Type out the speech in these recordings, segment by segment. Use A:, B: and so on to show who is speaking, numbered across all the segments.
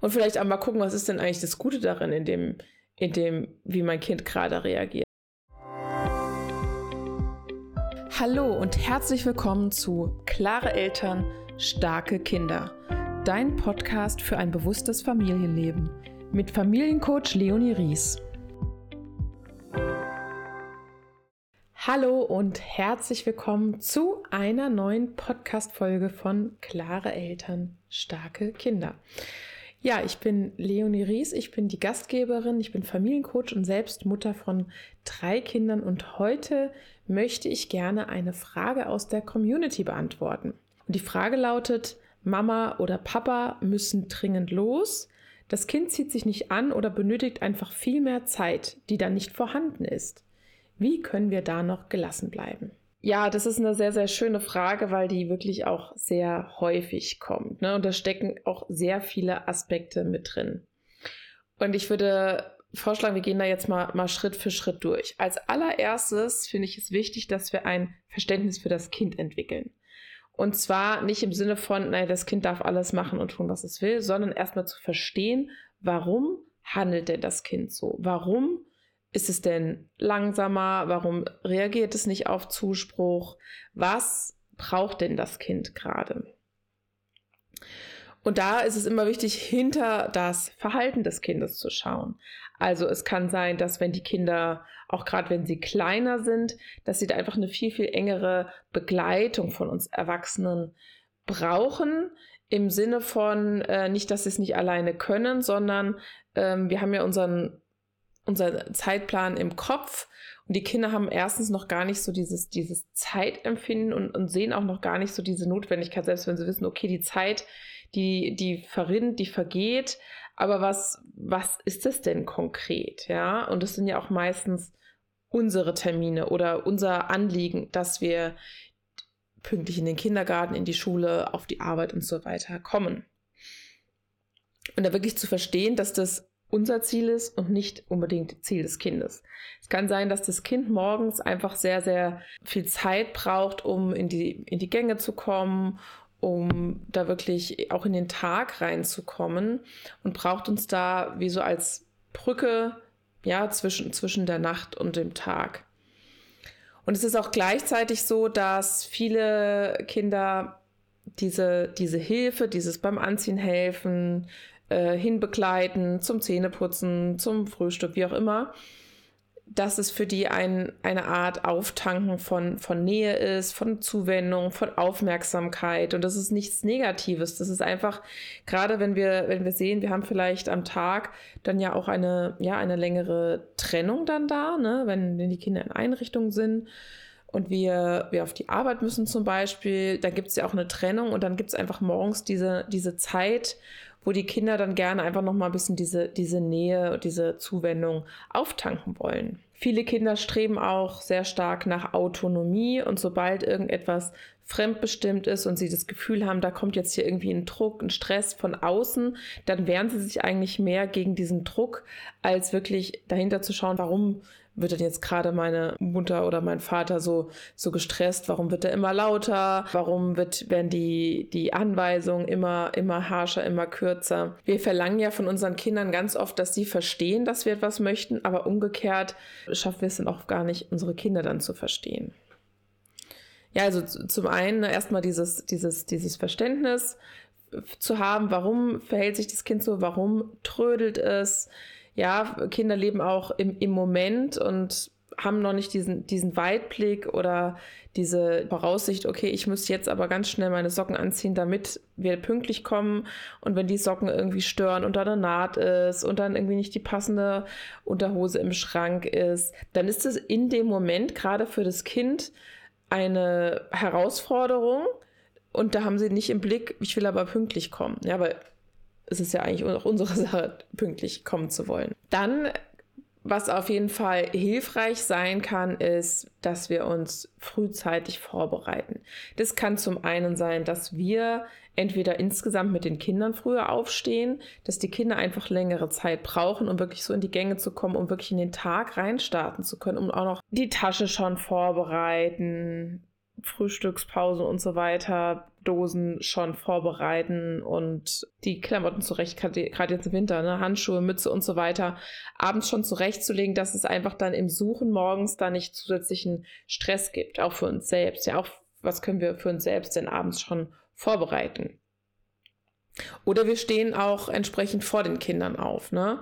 A: Und vielleicht auch mal gucken, was ist denn eigentlich das Gute darin, in dem, in dem, wie mein Kind gerade reagiert. Hallo und herzlich willkommen zu Klare Eltern, starke Kinder. Dein Podcast für ein bewusstes Familienleben mit Familiencoach Leonie Ries. Hallo und herzlich willkommen zu einer neuen Podcast-Folge von Klare Eltern, starke Kinder. Ja, ich bin Leonie Ries, ich bin die Gastgeberin, ich bin Familiencoach und selbst Mutter von drei Kindern und heute möchte ich gerne eine Frage aus der Community beantworten. Und die Frage lautet, Mama oder Papa müssen dringend los. Das Kind zieht sich nicht an oder benötigt einfach viel mehr Zeit, die dann nicht vorhanden ist. Wie können wir da noch gelassen bleiben? Ja, das ist eine sehr, sehr schöne Frage, weil die wirklich auch sehr häufig kommt. Ne? Und da stecken auch sehr viele Aspekte mit drin. Und ich würde vorschlagen, wir gehen da jetzt mal, mal Schritt für Schritt durch. Als allererstes finde ich es wichtig, dass wir ein Verständnis für das Kind entwickeln. Und zwar nicht im Sinne von, naja, das Kind darf alles machen und tun, was es will, sondern erstmal zu verstehen, warum handelt denn das Kind so? Warum ist es denn langsamer? Warum reagiert es nicht auf Zuspruch? Was braucht denn das Kind gerade? Und da ist es immer wichtig, hinter das Verhalten des Kindes zu schauen. Also es kann sein, dass wenn die Kinder, auch gerade wenn sie kleiner sind, dass sie da einfach eine viel, viel engere Begleitung von uns Erwachsenen brauchen. Im Sinne von äh, nicht, dass sie es nicht alleine können, sondern ähm, wir haben ja unseren unser Zeitplan im Kopf und die Kinder haben erstens noch gar nicht so dieses, dieses Zeitempfinden und, und sehen auch noch gar nicht so diese Notwendigkeit, selbst wenn sie wissen, okay, die Zeit, die, die verrinnt, die vergeht, aber was, was ist das denn konkret? Ja, und das sind ja auch meistens unsere Termine oder unser Anliegen, dass wir pünktlich in den Kindergarten, in die Schule, auf die Arbeit und so weiter kommen. Und da wirklich zu verstehen, dass das unser Ziel ist und nicht unbedingt Ziel des Kindes. Es kann sein, dass das Kind morgens einfach sehr, sehr viel Zeit braucht, um in die, in die Gänge zu kommen, um da wirklich auch in den Tag reinzukommen und braucht uns da wie so als Brücke, ja, zwischen, zwischen der Nacht und dem Tag. Und es ist auch gleichzeitig so, dass viele Kinder diese, diese Hilfe, dieses beim Anziehen helfen, äh, hinbegleiten, zum Zähneputzen, zum Frühstück, wie auch immer, dass es für die ein, eine Art Auftanken von, von Nähe ist, von Zuwendung, von Aufmerksamkeit. Und das ist nichts Negatives. Das ist einfach, gerade wenn wir, wenn wir sehen, wir haben vielleicht am Tag dann ja auch eine, ja, eine längere Trennung dann da, ne, wenn, wenn die Kinder in Einrichtungen sind und wir, wir auf die Arbeit müssen zum Beispiel, da gibt es ja auch eine Trennung und dann gibt es einfach morgens diese, diese Zeit, wo die Kinder dann gerne einfach noch mal ein bisschen diese, diese Nähe und diese Zuwendung auftanken wollen. Viele Kinder streben auch sehr stark nach Autonomie und sobald irgendetwas fremdbestimmt ist und sie das Gefühl haben, da kommt jetzt hier irgendwie ein Druck, ein Stress von außen, dann wehren sie sich eigentlich mehr gegen diesen Druck, als wirklich dahinter zu schauen, warum wird denn jetzt gerade meine Mutter oder mein Vater so, so gestresst? Warum wird er immer lauter? Warum wird, werden die, die Anweisungen immer, immer harscher, immer kürzer? Wir verlangen ja von unseren Kindern ganz oft, dass sie verstehen, dass wir etwas möchten, aber umgekehrt schaffen wir es dann auch gar nicht, unsere Kinder dann zu verstehen. Ja, also zum einen erstmal dieses, dieses, dieses Verständnis zu haben, warum verhält sich das Kind so, warum trödelt es, ja, Kinder leben auch im, im Moment und haben noch nicht diesen, diesen Weitblick oder diese Voraussicht, okay, ich muss jetzt aber ganz schnell meine Socken anziehen, damit wir pünktlich kommen. Und wenn die Socken irgendwie stören und da eine Naht ist und dann irgendwie nicht die passende Unterhose im Schrank ist, dann ist es in dem Moment gerade für das Kind eine Herausforderung. Und da haben sie nicht im Blick, ich will aber pünktlich kommen. Ja, weil ist es ja eigentlich auch unsere Sache, pünktlich kommen zu wollen. Dann, was auf jeden Fall hilfreich sein kann, ist, dass wir uns frühzeitig vorbereiten. Das kann zum einen sein, dass wir entweder insgesamt mit den Kindern früher aufstehen, dass die Kinder einfach längere Zeit brauchen, um wirklich so in die Gänge zu kommen, um wirklich in den Tag reinstarten zu können, um auch noch die Tasche schon vorbereiten, Frühstückspausen und so weiter, Dosen schon vorbereiten und die Klamotten zurecht, gerade jetzt im Winter, ne? Handschuhe, Mütze und so weiter, abends schon zurechtzulegen, dass es einfach dann im Suchen morgens da nicht zusätzlichen Stress gibt, auch für uns selbst. Ja, auch was können wir für uns selbst denn abends schon vorbereiten? Oder wir stehen auch entsprechend vor den Kindern auf. Ne?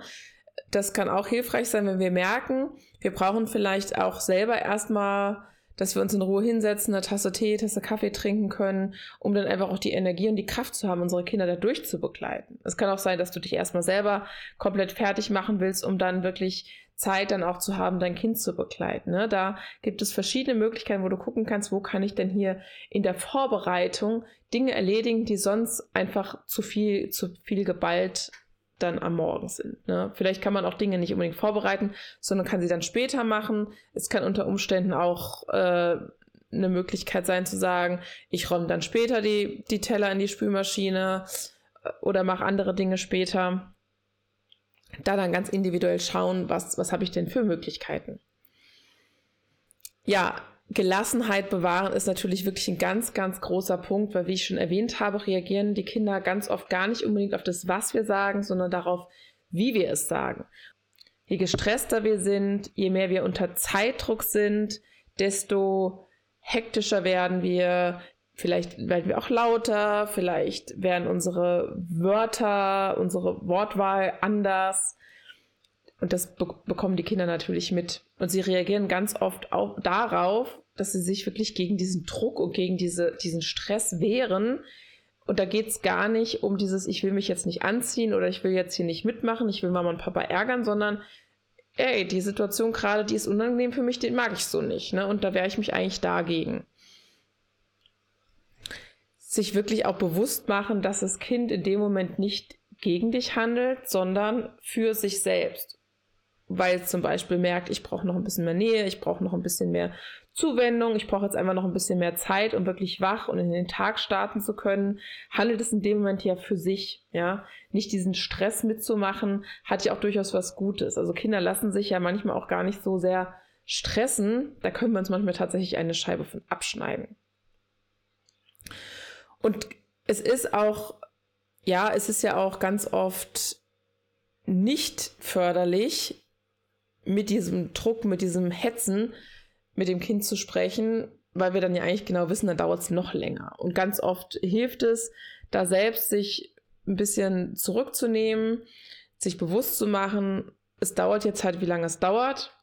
A: Das kann auch hilfreich sein, wenn wir merken, wir brauchen vielleicht auch selber erstmal, dass wir uns in Ruhe hinsetzen, eine Tasse Tee, eine Tasse Kaffee trinken können, um dann einfach auch die Energie und die Kraft zu haben, unsere Kinder da durchzubegleiten. Es kann auch sein, dass du dich erstmal selber komplett fertig machen willst, um dann wirklich Zeit dann auch zu haben, dein Kind zu begleiten. Ne? Da gibt es verschiedene Möglichkeiten, wo du gucken kannst, wo kann ich denn hier in der Vorbereitung Dinge erledigen, die sonst einfach zu viel, zu viel geballt dann am Morgen sind. Ne? Vielleicht kann man auch Dinge nicht unbedingt vorbereiten, sondern kann sie dann später machen. Es kann unter Umständen auch äh, eine Möglichkeit sein zu sagen, ich räume dann später die, die Teller in die Spülmaschine äh, oder mache andere Dinge später da dann ganz individuell schauen, was, was habe ich denn für Möglichkeiten. Ja, Gelassenheit bewahren ist natürlich wirklich ein ganz, ganz großer Punkt, weil wie ich schon erwähnt habe, reagieren die Kinder ganz oft gar nicht unbedingt auf das, was wir sagen, sondern darauf, wie wir es sagen. Je gestresster wir sind, je mehr wir unter Zeitdruck sind, desto hektischer werden wir, Vielleicht werden wir auch lauter, vielleicht werden unsere Wörter, unsere Wortwahl anders. Und das be bekommen die Kinder natürlich mit. Und sie reagieren ganz oft auch darauf, dass sie sich wirklich gegen diesen Druck und gegen diese, diesen Stress wehren. Und da geht es gar nicht um dieses, ich will mich jetzt nicht anziehen oder ich will jetzt hier nicht mitmachen, ich will Mama und Papa ärgern, sondern ey, die Situation gerade, die ist unangenehm für mich, den mag ich so nicht. Ne? Und da wehre ich mich eigentlich dagegen sich wirklich auch bewusst machen, dass das Kind in dem Moment nicht gegen dich handelt, sondern für sich selbst. Weil es zum Beispiel merkt, ich brauche noch ein bisschen mehr Nähe, ich brauche noch ein bisschen mehr Zuwendung, ich brauche jetzt einfach noch ein bisschen mehr Zeit, um wirklich wach und in den Tag starten zu können, handelt es in dem Moment ja für sich, ja. Nicht diesen Stress mitzumachen, hat ja auch durchaus was Gutes. Also Kinder lassen sich ja manchmal auch gar nicht so sehr stressen. Da können wir uns manchmal tatsächlich eine Scheibe von abschneiden. Und es ist auch, ja, es ist ja auch ganz oft nicht förderlich, mit diesem Druck, mit diesem Hetzen mit dem Kind zu sprechen, weil wir dann ja eigentlich genau wissen, dann dauert es noch länger. Und ganz oft hilft es, da selbst sich ein bisschen zurückzunehmen, sich bewusst zu machen, es dauert jetzt halt, wie lange es dauert.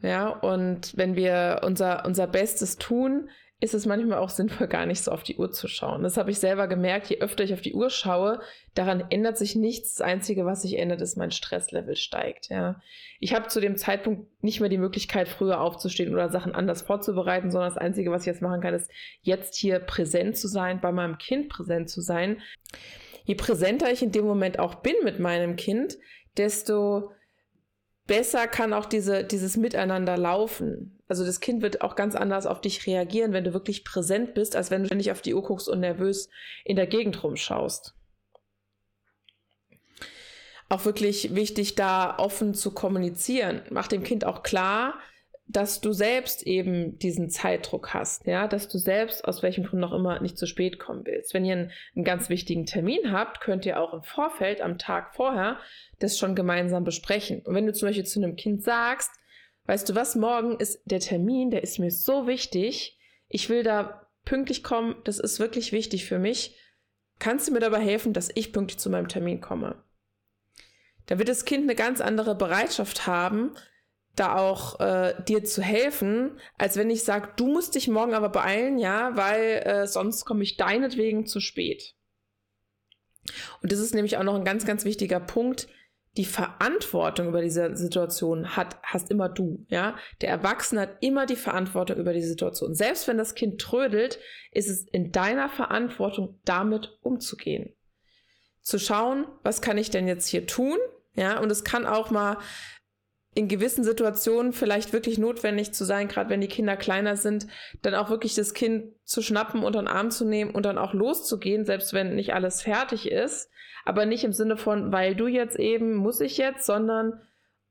A: Ja, und wenn wir unser, unser Bestes tun, ist es manchmal auch sinnvoll, gar nicht so auf die Uhr zu schauen. Das habe ich selber gemerkt, je öfter ich auf die Uhr schaue, daran ändert sich nichts. Das Einzige, was sich ändert, ist, mein Stresslevel steigt. Ja. Ich habe zu dem Zeitpunkt nicht mehr die Möglichkeit, früher aufzustehen oder Sachen anders vorzubereiten, sondern das Einzige, was ich jetzt machen kann, ist, jetzt hier präsent zu sein, bei meinem Kind präsent zu sein. Je präsenter ich in dem Moment auch bin mit meinem Kind, desto besser kann auch diese, dieses Miteinander laufen. Also das Kind wird auch ganz anders auf dich reagieren, wenn du wirklich präsent bist, als wenn du ständig auf die Uhr guckst und nervös in der Gegend rumschaust. Auch wirklich wichtig, da offen zu kommunizieren. Mach dem Kind auch klar, dass du selbst eben diesen Zeitdruck hast, ja, dass du selbst aus welchem Grund noch immer nicht zu spät kommen willst. Wenn ihr einen, einen ganz wichtigen Termin habt, könnt ihr auch im Vorfeld, am Tag vorher, das schon gemeinsam besprechen. Und wenn du zum Beispiel zu einem Kind sagst, weißt du was, morgen ist der Termin, der ist mir so wichtig, ich will da pünktlich kommen, das ist wirklich wichtig für mich. Kannst du mir dabei helfen, dass ich pünktlich zu meinem Termin komme? Da wird das Kind eine ganz andere Bereitschaft haben, da auch äh, dir zu helfen, als wenn ich sage, du musst dich morgen aber beeilen, ja, weil äh, sonst komme ich deinetwegen zu spät. Und das ist nämlich auch noch ein ganz, ganz wichtiger Punkt die Verantwortung über diese Situation hat, hast immer du, ja. Der Erwachsene hat immer die Verantwortung über die Situation. Selbst wenn das Kind trödelt, ist es in deiner Verantwortung, damit umzugehen. Zu schauen, was kann ich denn jetzt hier tun? Ja, und es kann auch mal in gewissen Situationen vielleicht wirklich notwendig zu sein, gerade wenn die Kinder kleiner sind, dann auch wirklich das Kind zu schnappen, unter den Arm zu nehmen und dann auch loszugehen, selbst wenn nicht alles fertig ist aber nicht im Sinne von, weil du jetzt eben, muss ich jetzt, sondern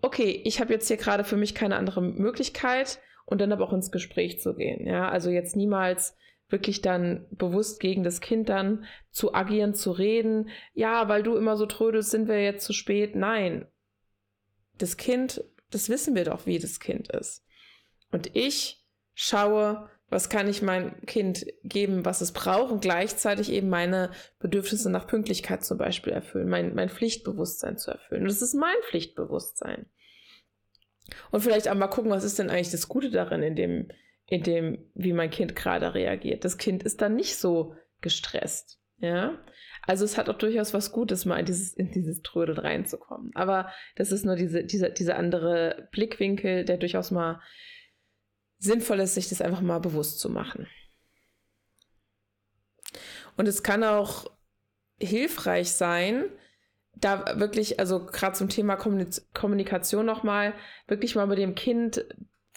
A: okay, ich habe jetzt hier gerade für mich keine andere Möglichkeit und dann aber auch ins Gespräch zu gehen. Ja, also jetzt niemals wirklich dann bewusst gegen das Kind dann zu agieren, zu reden. Ja, weil du immer so trödelst, sind wir jetzt zu spät. Nein. Das Kind, das wissen wir doch, wie das Kind ist. Und ich schaue, was kann ich meinem Kind geben, was es braucht und gleichzeitig eben meine Bedürfnisse nach Pünktlichkeit zum Beispiel erfüllen, mein, mein Pflichtbewusstsein zu erfüllen. Und das ist mein Pflichtbewusstsein. Und vielleicht auch mal gucken, was ist denn eigentlich das Gute darin, in dem, in dem, wie mein Kind gerade reagiert. Das Kind ist dann nicht so gestresst. Ja, also es hat auch durchaus was Gutes, mal in dieses, in dieses Trödeln reinzukommen. Aber das ist nur diese, diese, dieser andere Blickwinkel, der durchaus mal sinnvoll ist, sich das einfach mal bewusst zu machen. Und es kann auch hilfreich sein, da wirklich, also gerade zum Thema Kommunikation nochmal, wirklich mal mit dem Kind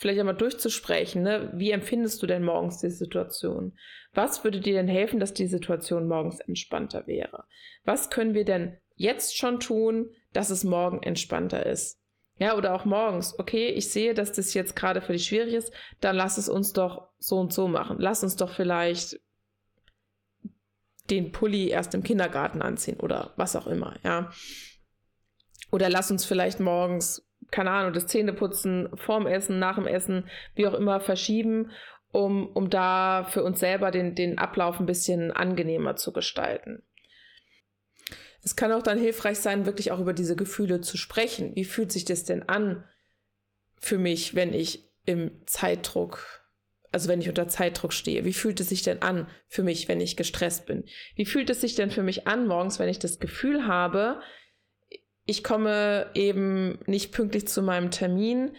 A: vielleicht einmal durchzusprechen. Ne? Wie empfindest du denn morgens die Situation? Was würde dir denn helfen, dass die Situation morgens entspannter wäre? Was können wir denn jetzt schon tun, dass es morgen entspannter ist? Ja, oder auch morgens. Okay, ich sehe, dass das jetzt gerade für dich schwierig ist, dann lass es uns doch so und so machen. Lass uns doch vielleicht den Pulli erst im Kindergarten anziehen oder was auch immer, ja. Oder lass uns vielleicht morgens, keine Ahnung, das Zähneputzen vorm Essen, nach dem Essen, wie auch immer verschieben, um, um da für uns selber den, den Ablauf ein bisschen angenehmer zu gestalten. Es kann auch dann hilfreich sein, wirklich auch über diese Gefühle zu sprechen. Wie fühlt sich das denn an für mich, wenn ich im Zeitdruck, also wenn ich unter Zeitdruck stehe? Wie fühlt es sich denn an für mich, wenn ich gestresst bin? Wie fühlt es sich denn für mich an morgens, wenn ich das Gefühl habe, ich komme eben nicht pünktlich zu meinem Termin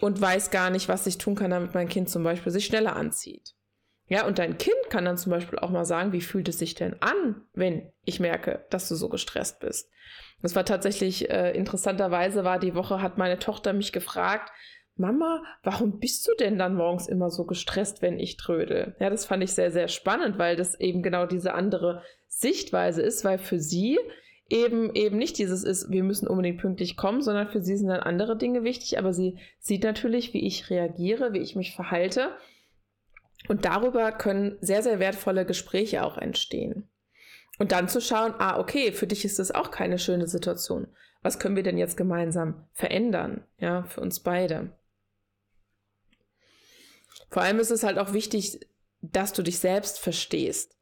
A: und weiß gar nicht, was ich tun kann, damit mein Kind zum Beispiel sich schneller anzieht? Ja, und dein Kind kann dann zum Beispiel auch mal sagen, wie fühlt es sich denn an, wenn ich merke, dass du so gestresst bist. Das war tatsächlich äh, interessanterweise war die Woche hat meine Tochter mich gefragt, Mama, warum bist du denn dann morgens immer so gestresst, wenn ich trödel? Ja, das fand ich sehr, sehr spannend, weil das eben genau diese andere Sichtweise ist, weil für sie eben eben nicht dieses ist, wir müssen unbedingt pünktlich kommen, sondern für sie sind dann andere Dinge wichtig, aber sie sieht natürlich, wie ich reagiere, wie ich mich verhalte und darüber können sehr, sehr wertvolle Gespräche auch entstehen. Und dann zu schauen, ah, okay, für dich ist das auch keine schöne Situation. Was können wir denn jetzt gemeinsam verändern? Ja, für uns beide. Vor allem ist es halt auch wichtig, dass du dich selbst verstehst.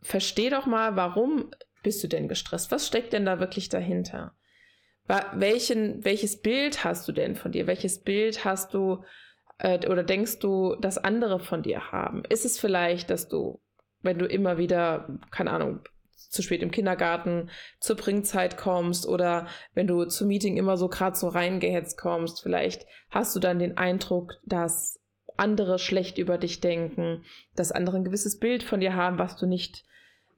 A: Versteh doch mal, warum bist du denn gestresst? Was steckt denn da wirklich dahinter? Welchen, welches Bild hast du denn von dir? Welches Bild hast du äh, oder denkst du, dass andere von dir haben? Ist es vielleicht, dass du, wenn du immer wieder, keine Ahnung, zu spät im Kindergarten zur Bringzeit kommst oder wenn du zum Meeting immer so gerade so reingehetzt kommst, vielleicht hast du dann den Eindruck, dass andere schlecht über dich denken, dass andere ein gewisses Bild von dir haben, was du nicht,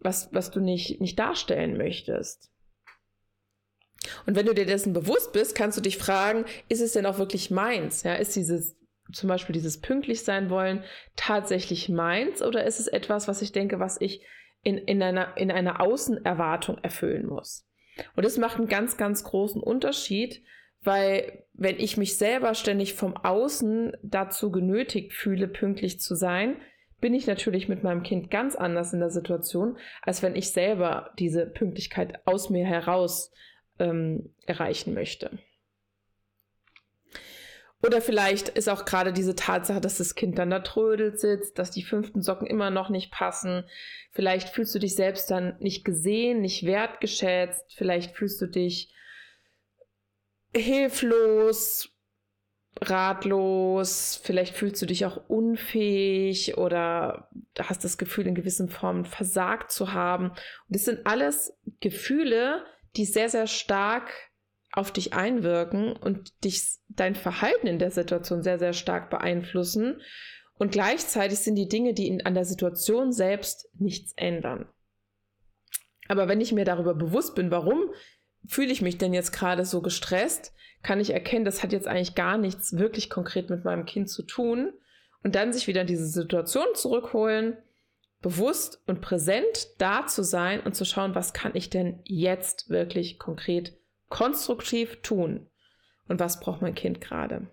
A: was, was du nicht, nicht darstellen möchtest. Und wenn du dir dessen bewusst bist, kannst du dich fragen, ist es denn auch wirklich meins? Ja, ist dieses zum Beispiel dieses pünktlich sein wollen tatsächlich meins oder ist es etwas, was ich denke, was ich in, in, einer, in einer Außenerwartung erfüllen muss? Und das macht einen ganz, ganz großen Unterschied, weil wenn ich mich selber ständig vom Außen dazu genötigt fühle, pünktlich zu sein, bin ich natürlich mit meinem Kind ganz anders in der Situation, als wenn ich selber diese Pünktlichkeit aus mir heraus ähm, erreichen möchte. Oder vielleicht ist auch gerade diese Tatsache, dass das Kind dann da trödelt sitzt, dass die fünften Socken immer noch nicht passen. Vielleicht fühlst du dich selbst dann nicht gesehen, nicht wertgeschätzt. Vielleicht fühlst du dich hilflos, ratlos. Vielleicht fühlst du dich auch unfähig oder hast das Gefühl, in gewissen Formen versagt zu haben. Und das sind alles Gefühle, die sehr, sehr stark auf dich einwirken und dich dein Verhalten in der Situation sehr, sehr stark beeinflussen. Und gleichzeitig sind die Dinge, die in, an der Situation selbst nichts ändern. Aber wenn ich mir darüber bewusst bin, warum fühle ich mich denn jetzt gerade so gestresst, kann ich erkennen, das hat jetzt eigentlich gar nichts wirklich konkret mit meinem Kind zu tun. Und dann sich wieder in diese Situation zurückholen, bewusst und präsent da zu sein und zu schauen, was kann ich denn jetzt wirklich konkret konstruktiv tun und was braucht mein Kind gerade.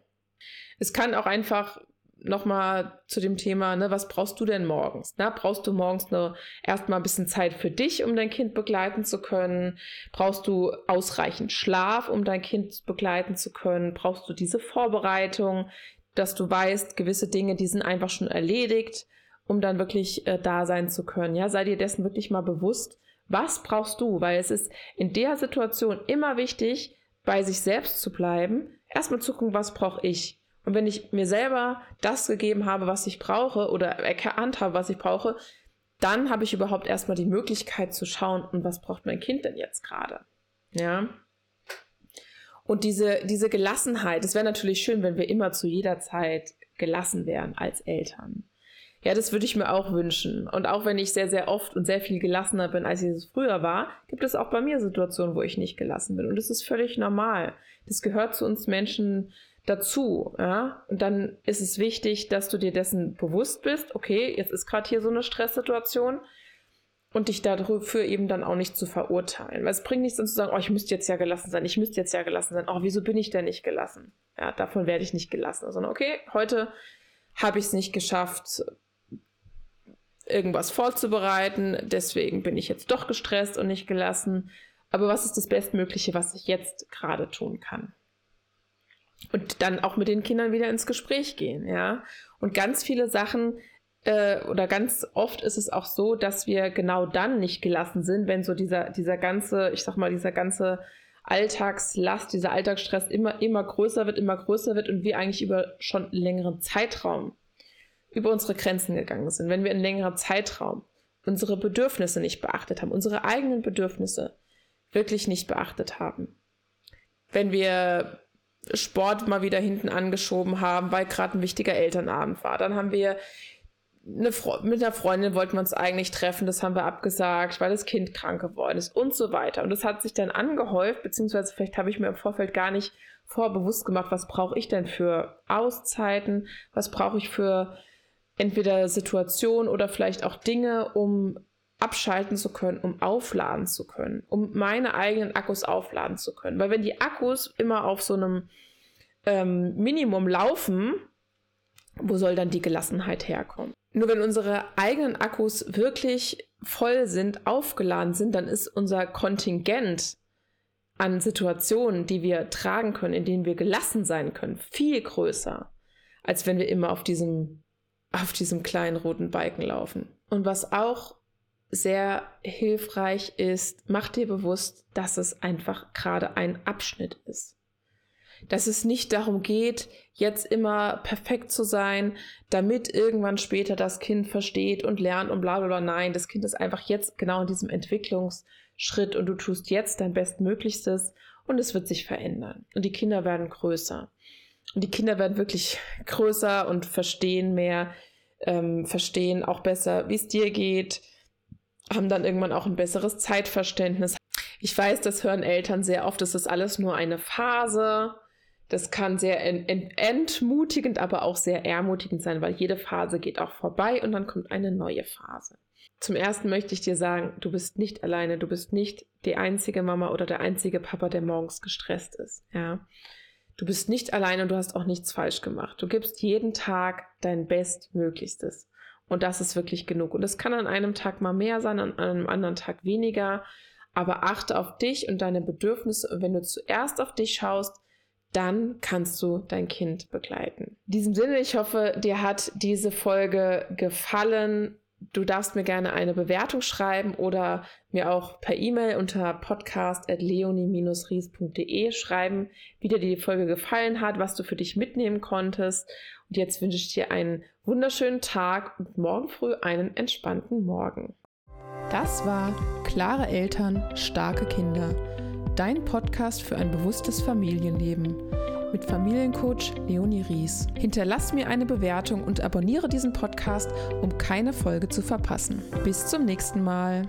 A: Es kann auch einfach nochmal zu dem Thema, ne, was brauchst du denn morgens? Na, brauchst du morgens eine, erstmal ein bisschen Zeit für dich, um dein Kind begleiten zu können? Brauchst du ausreichend Schlaf, um dein Kind begleiten zu können? Brauchst du diese Vorbereitung, dass du weißt, gewisse Dinge, die sind einfach schon erledigt, um dann wirklich äh, da sein zu können? Ja, sei dir dessen wirklich mal bewusst. Was brauchst du? Weil es ist in der Situation immer wichtig, bei sich selbst zu bleiben, erstmal zu gucken, was brauche ich? Und wenn ich mir selber das gegeben habe, was ich brauche oder erkannt habe, was ich brauche, dann habe ich überhaupt erstmal die Möglichkeit zu schauen, und was braucht mein Kind denn jetzt gerade? Ja. Und diese, diese Gelassenheit, es wäre natürlich schön, wenn wir immer zu jeder Zeit gelassen wären als Eltern. Ja, das würde ich mir auch wünschen. Und auch wenn ich sehr, sehr oft und sehr viel gelassener bin, als ich es früher war, gibt es auch bei mir Situationen, wo ich nicht gelassen bin. Und das ist völlig normal. Das gehört zu uns Menschen dazu. Ja? Und dann ist es wichtig, dass du dir dessen bewusst bist, okay, jetzt ist gerade hier so eine Stresssituation und dich dafür eben dann auch nicht zu verurteilen. Weil es bringt nichts dann zu sagen, oh, ich müsste jetzt ja gelassen sein, ich müsste jetzt ja gelassen sein, oh, wieso bin ich denn nicht gelassen? Ja, davon werde ich nicht gelassen, sondern okay, heute habe ich es nicht geschafft, irgendwas vorzubereiten, deswegen bin ich jetzt doch gestresst und nicht gelassen. Aber was ist das Bestmögliche, was ich jetzt gerade tun kann? Und dann auch mit den Kindern wieder ins Gespräch gehen, ja. Und ganz viele Sachen äh, oder ganz oft ist es auch so, dass wir genau dann nicht gelassen sind, wenn so dieser, dieser ganze, ich sag mal, dieser ganze Alltagslast, dieser Alltagsstress immer, immer größer wird, immer größer wird und wir eigentlich über schon einen längeren Zeitraum über unsere Grenzen gegangen sind. Wenn wir einen längeren Zeitraum unsere Bedürfnisse nicht beachtet haben, unsere eigenen Bedürfnisse wirklich nicht beachtet haben. Wenn wir Sport mal wieder hinten angeschoben haben, weil gerade ein wichtiger Elternabend war. Dann haben wir eine mit einer Freundin wollten wir uns eigentlich treffen, das haben wir abgesagt, weil das Kind krank geworden ist und so weiter. Und das hat sich dann angehäuft, beziehungsweise vielleicht habe ich mir im Vorfeld gar nicht vorbewusst gemacht, was brauche ich denn für Auszeiten, was brauche ich für entweder Situationen oder vielleicht auch Dinge, um abschalten zu können, um aufladen zu können, um meine eigenen Akkus aufladen zu können. Weil wenn die Akkus immer auf so einem ähm, Minimum laufen, wo soll dann die Gelassenheit herkommen? Nur wenn unsere eigenen Akkus wirklich voll sind, aufgeladen sind, dann ist unser Kontingent an Situationen, die wir tragen können, in denen wir gelassen sein können, viel größer, als wenn wir immer auf diesem, auf diesem kleinen roten Balken laufen. Und was auch sehr hilfreich ist, mach dir bewusst, dass es einfach gerade ein Abschnitt ist. Dass es nicht darum geht, jetzt immer perfekt zu sein, damit irgendwann später das Kind versteht und lernt und bla bla bla. Nein, das Kind ist einfach jetzt genau in diesem Entwicklungsschritt und du tust jetzt dein Bestmöglichstes und es wird sich verändern. Und die Kinder werden größer. Und die Kinder werden wirklich größer und verstehen mehr, ähm, verstehen auch besser, wie es dir geht, haben dann irgendwann auch ein besseres Zeitverständnis. Ich weiß, das hören Eltern sehr oft, das ist alles nur eine Phase. Das kann sehr entmutigend, aber auch sehr ermutigend sein, weil jede Phase geht auch vorbei und dann kommt eine neue Phase. Zum ersten möchte ich dir sagen, du bist nicht alleine, du bist nicht die einzige Mama oder der einzige Papa, der morgens gestresst ist. Ja. Du bist nicht alleine und du hast auch nichts falsch gemacht. Du gibst jeden Tag dein Bestmöglichstes. Und das ist wirklich genug. Und es kann an einem Tag mal mehr sein, an einem anderen Tag weniger. Aber achte auf dich und deine Bedürfnisse. Und wenn du zuerst auf dich schaust, dann kannst du dein Kind begleiten. In diesem Sinne, ich hoffe, dir hat diese Folge gefallen. Du darfst mir gerne eine Bewertung schreiben oder mir auch per E-Mail unter podcast.leonie-ries.de schreiben, wie dir die Folge gefallen hat, was du für dich mitnehmen konntest. Und jetzt wünsche ich dir einen wunderschönen Tag und morgen früh einen entspannten Morgen.
B: Das war Klare Eltern, starke Kinder. Dein Podcast für ein bewusstes Familienleben mit Familiencoach Leonie Ries. Hinterlass mir eine Bewertung und abonniere diesen Podcast, um keine Folge zu verpassen. Bis zum nächsten Mal.